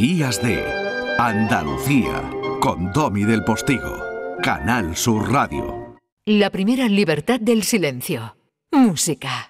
Días de Andalucía con Domi del Postigo, Canal Sur Radio. La primera libertad del silencio. Música.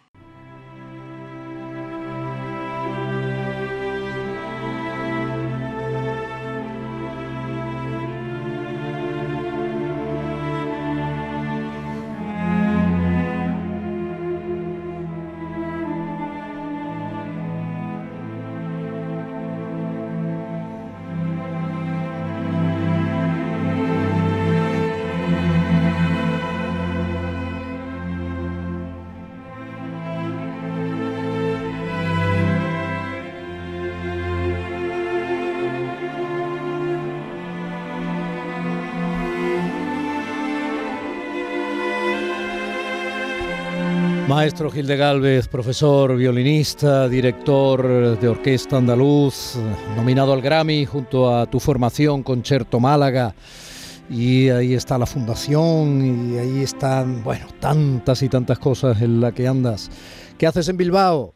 Maestro Gil de Galvez, profesor, violinista, director de orquesta andaluz, nominado al Grammy junto a tu formación Concerto Málaga. Y ahí está la fundación y ahí están, bueno, tantas y tantas cosas en las que andas. ¿Qué haces en Bilbao?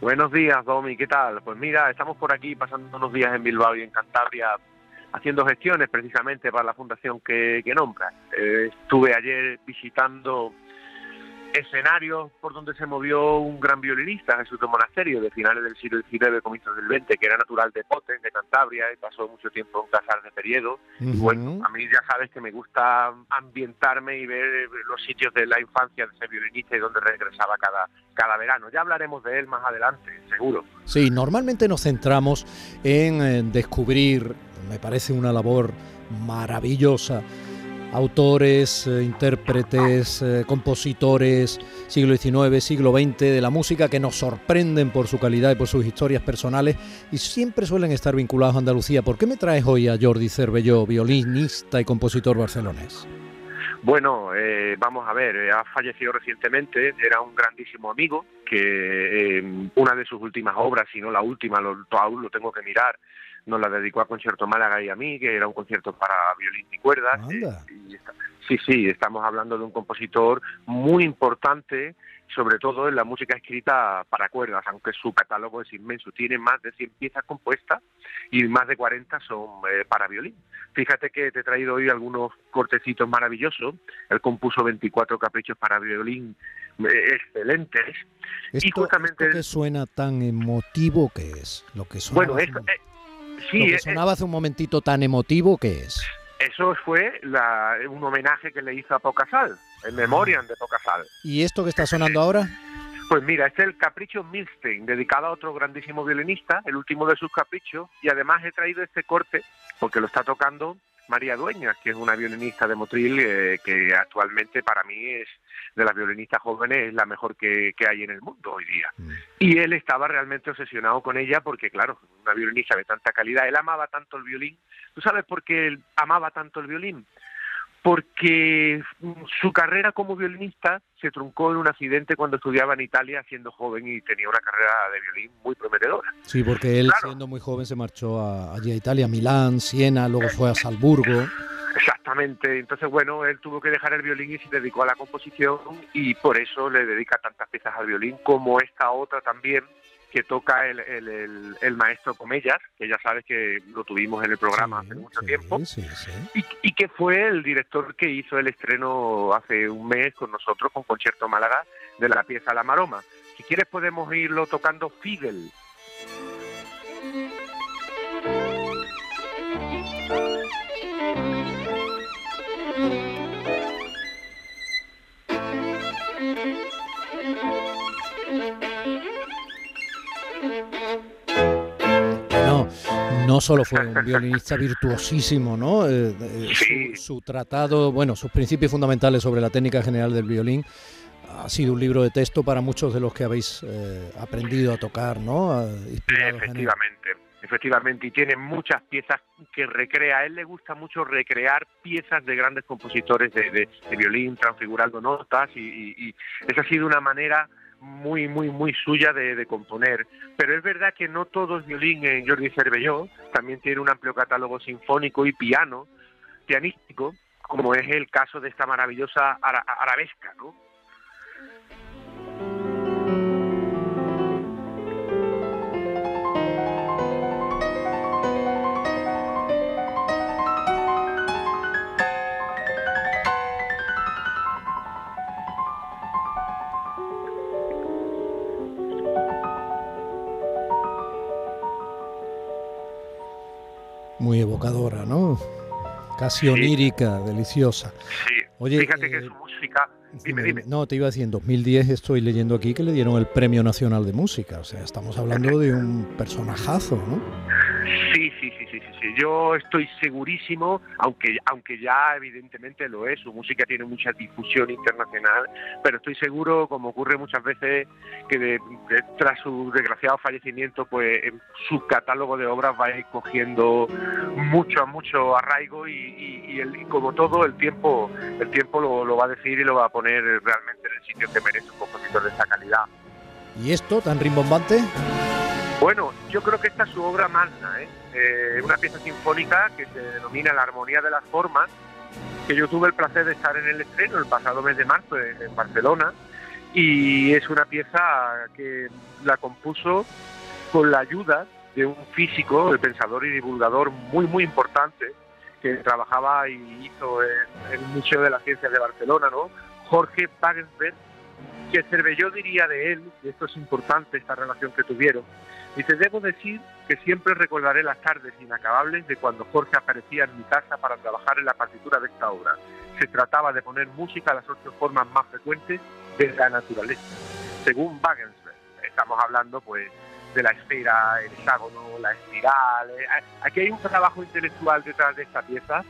Buenos días, Domi, ¿qué tal? Pues mira, estamos por aquí pasando unos días en Bilbao y en Cantabria haciendo gestiones precisamente para la fundación que, que nombras. Eh, estuve ayer visitando escenario por donde se movió un gran violinista, Jesús de Monasterio, de finales del siglo XIX, comienzos del XX, que era natural de Poten, de Cantabria, y pasó mucho tiempo en Casar de Periedo. Bueno, a mí ya sabes que me gusta ambientarme y ver los sitios de la infancia de ese violinista y donde regresaba cada, cada verano. Ya hablaremos de él más adelante, seguro. Sí, normalmente nos centramos en eh, descubrir, me parece una labor maravillosa, autores, eh, intérpretes, eh, compositores, siglo XIX, siglo XX, de la música que nos sorprenden por su calidad y por sus historias personales y siempre suelen estar vinculados a Andalucía. ¿Por qué me traes hoy a Jordi Cervelló, violinista y compositor barcelonés? Bueno, eh, vamos a ver, ha fallecido recientemente, era un grandísimo amigo que una de sus últimas obras, si no la última, lo, aún lo tengo que mirar, nos la dedicó a Concierto Málaga y a mí, que era un concierto para violín y cuerdas. sí, sí, estamos hablando de un compositor muy importante, sobre todo en la música escrita para cuerdas, aunque su catálogo es inmenso. Tiene más de 100 piezas compuestas y más de 40 son eh, para violín. Fíjate que te he traído hoy algunos cortecitos maravillosos. Él compuso 24 caprichos para violín eh, excelentes. y justamente que suena tan emotivo que es lo que suena bueno es, Sí, lo que eh, sonaba hace un momentito tan emotivo que es. Eso fue un homenaje que le hizo a Pocasal, en memoria de Pocasal. ¿Y esto que está sonando ahora? Pues mira, este es el Capricho Milstein, dedicado a otro grandísimo violinista, el último de sus caprichos, y además he traído este corte porque lo está tocando María Dueñas, que es una violinista de Motril eh, que actualmente para mí es de las violinistas jóvenes es la mejor que, hay en el mundo hoy día. Mm. Y él estaba realmente obsesionado con ella porque, claro, una violinista de tanta calidad, él amaba tanto el violín. ¿Tú sabes por qué él amaba tanto el violín? Porque su carrera como violinista se truncó en un accidente cuando estudiaba en Italia siendo joven y tenía una carrera de violín muy prometedora. Sí, porque él siendo muy joven se marchó a, allí a Italia, a Milán, Siena, luego fue a Salzburgo. Exactamente, entonces bueno, él tuvo que dejar el violín y se dedicó a la composición y por eso le dedica tantas piezas al violín como esta otra también que toca el, el, maestro Comellas, que ya sabes que lo tuvimos en el programa hace mucho tiempo, y, y, que fue el director que hizo el estreno hace un mes con nosotros, con Concierto Málaga, de la pieza La Maroma. Si quieres podemos irlo tocando Fidel. No solo fue un violinista virtuosísimo, ¿no? Eh, eh, su, tratado, bueno, sus principios fundamentales sobre la técnica general del violín ha sido un libro de texto para muchos de los que habéis eh, aprendido a tocar, ¿no? efectivamente, efectivamente, y tiene muchas piezas que recrea. A él le gusta mucho recrear piezas de grandes compositores de, violín, transfigurando notas, y esa ha sido una manera muy, muy, muy suya de, componer. Pero es verdad que no todo es violín en Jordi Cervelló, también tiene un amplio catálogo sinfónico y piano, pianístico, como es el caso de esta maravillosa arabesca, ¿no? Muy evocadora, ¿no? Casi onírica, deliciosa. Sí, Oye, fíjate que su música Dime, dime. No, te iba a decir, en 2010 estoy leyendo aquí que le dieron el Premio Nacional de Música. O sea, estamos hablando de un personajazo, ¿no? Sí, sí, sí, sí, sí, sí. Yo estoy segurísimo, aunque, aunque ya evidentemente lo es, su música tiene mucha difusión internacional, pero estoy seguro, como ocurre muchas veces, que, tras su desgraciado fallecimiento, pues su catálogo de obras va a ir cogiendo mucho, mucho arraigo y, el, como todo, el tiempo, el tiempo lo, lo va a decir y lo va a poner realmente en el sitio que merece un compositor de esta calidad. ¿Y esto tan rimbombante? Bueno, yo creo que esta es su obra magna, ¿eh? ¿eh? una pieza sinfónica que se denomina La Armonía de las Formas, que yo tuve el placer de estar en el estreno el pasado mes de marzo en, Barcelona, y es una pieza que la compuso con la ayuda de un físico, el pensador y divulgador muy, muy importante, que trabajaba y hizo en, el Museo de las Ciencias de Barcelona, ¿no? Jorge Wagensberg, que Cervelló diría de él, y esto es importante, esta relación que tuvieron, te debo decir que siempre recordaré las tardes inacabables de cuando Jorge aparecía en mi casa para trabajar en la partitura de esta obra. Se trataba de poner música a las ocho formas más frecuentes de la naturaleza. Según Wagensberg, estamos hablando pues de la esfera, el hexágono, la espiral. Eh, aquí hay un trabajo intelectual detrás de esta pieza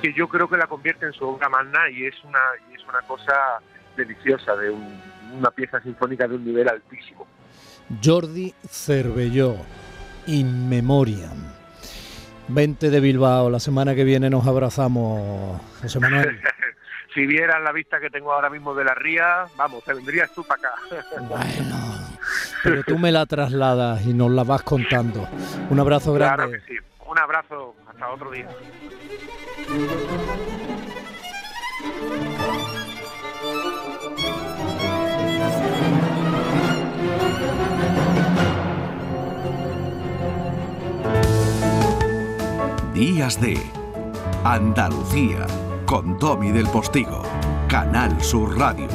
que yo creo que la convierte en su obra magna y es una, y es una cosa deliciosa, de una pieza sinfónica de un nivel altísimo. Jordi Cervelló, In Memoriam. 20 de Bilbao, la semana que viene nos abrazamos, José Manuel. si vieras la vista que tengo ahora mismo de la ría, vamos, te vendrías tú para acá. bueno, pero tú me la trasladas y nos la vas contando. Un abrazo grande. Claro que sí, un abrazo, hasta otro día. Días de Andalucía con Tommy del Postigo, Canal Sur Radio.